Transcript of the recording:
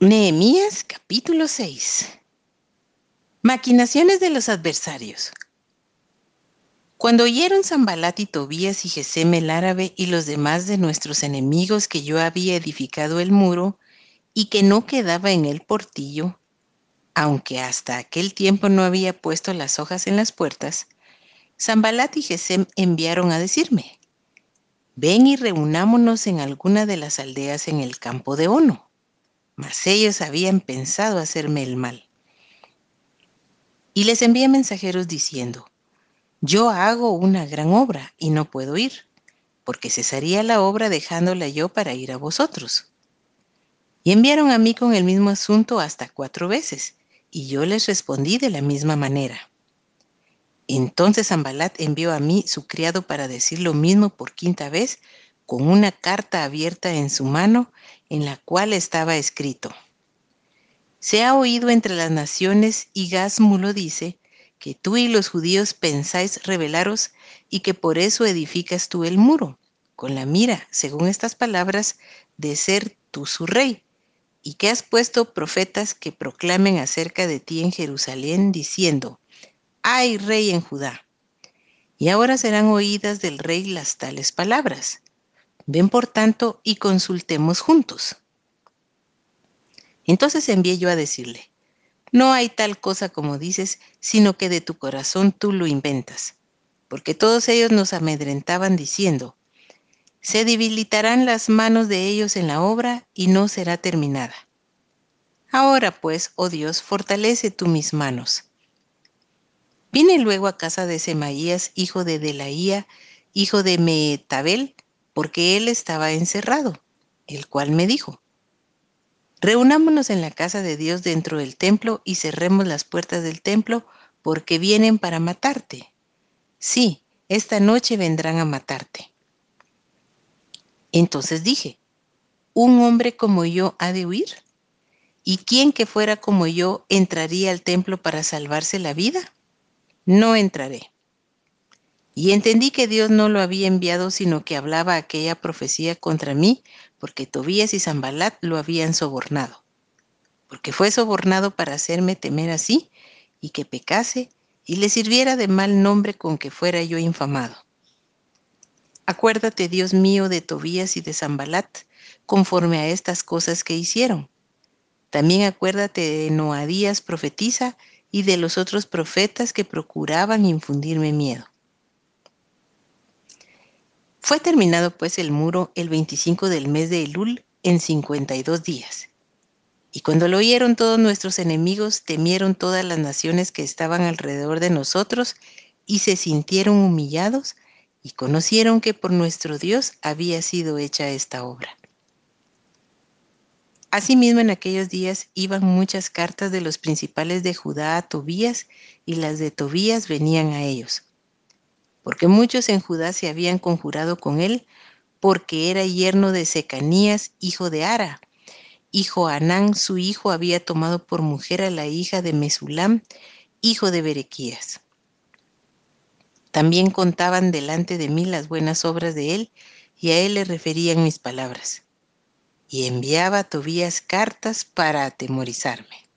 Nehemías capítulo 6 Maquinaciones de los adversarios. Cuando oyeron Zambalat y Tobías y Gesem el árabe y los demás de nuestros enemigos que yo había edificado el muro y que no quedaba en el portillo, aunque hasta aquel tiempo no había puesto las hojas en las puertas, Zambalat y Gesem enviaron a decirme, ven y reunámonos en alguna de las aldeas en el campo de Ono mas ellos habían pensado hacerme el mal. Y les envié mensajeros diciendo, yo hago una gran obra y no puedo ir, porque cesaría la obra dejándola yo para ir a vosotros. Y enviaron a mí con el mismo asunto hasta cuatro veces, y yo les respondí de la misma manera. Entonces Ambalat envió a mí su criado para decir lo mismo por quinta vez, con una carta abierta en su mano en la cual estaba escrito, Se ha oído entre las naciones y Gazmulo dice que tú y los judíos pensáis rebelaros y que por eso edificas tú el muro, con la mira, según estas palabras, de ser tú su rey, y que has puesto profetas que proclamen acerca de ti en Jerusalén, diciendo, hay rey en Judá. Y ahora serán oídas del rey las tales palabras. Ven por tanto y consultemos juntos. Entonces envié yo a decirle, no hay tal cosa como dices, sino que de tu corazón tú lo inventas, porque todos ellos nos amedrentaban diciendo, se debilitarán las manos de ellos en la obra y no será terminada. Ahora pues, oh Dios, fortalece tú mis manos. Vine luego a casa de Semaías, hijo de Delaía, hijo de Meetabel, porque él estaba encerrado, el cual me dijo, reunámonos en la casa de Dios dentro del templo y cerremos las puertas del templo, porque vienen para matarte. Sí, esta noche vendrán a matarte. Entonces dije, ¿un hombre como yo ha de huir? ¿Y quién que fuera como yo entraría al templo para salvarse la vida? No entraré. Y entendí que Dios no lo había enviado, sino que hablaba aquella profecía contra mí, porque Tobías y Zambalat lo habían sobornado. Porque fue sobornado para hacerme temer así, y que pecase, y le sirviera de mal nombre con que fuera yo infamado. Acuérdate, Dios mío, de Tobías y de Zambalat, conforme a estas cosas que hicieron. También acuérdate de Noadías profetiza y de los otros profetas que procuraban infundirme miedo. Fue terminado pues el muro el 25 del mes de Elul en 52 días. Y cuando lo oyeron todos nuestros enemigos, temieron todas las naciones que estaban alrededor de nosotros y se sintieron humillados y conocieron que por nuestro Dios había sido hecha esta obra. Asimismo, en aquellos días iban muchas cartas de los principales de Judá a Tobías y las de Tobías venían a ellos porque muchos en Judá se habían conjurado con él, porque era yerno de Secanías, hijo de Ara. Hijo Anán, su hijo, había tomado por mujer a la hija de Mesulam, hijo de Berequías. También contaban delante de mí las buenas obras de él, y a él le referían mis palabras. Y enviaba a Tobías cartas para atemorizarme.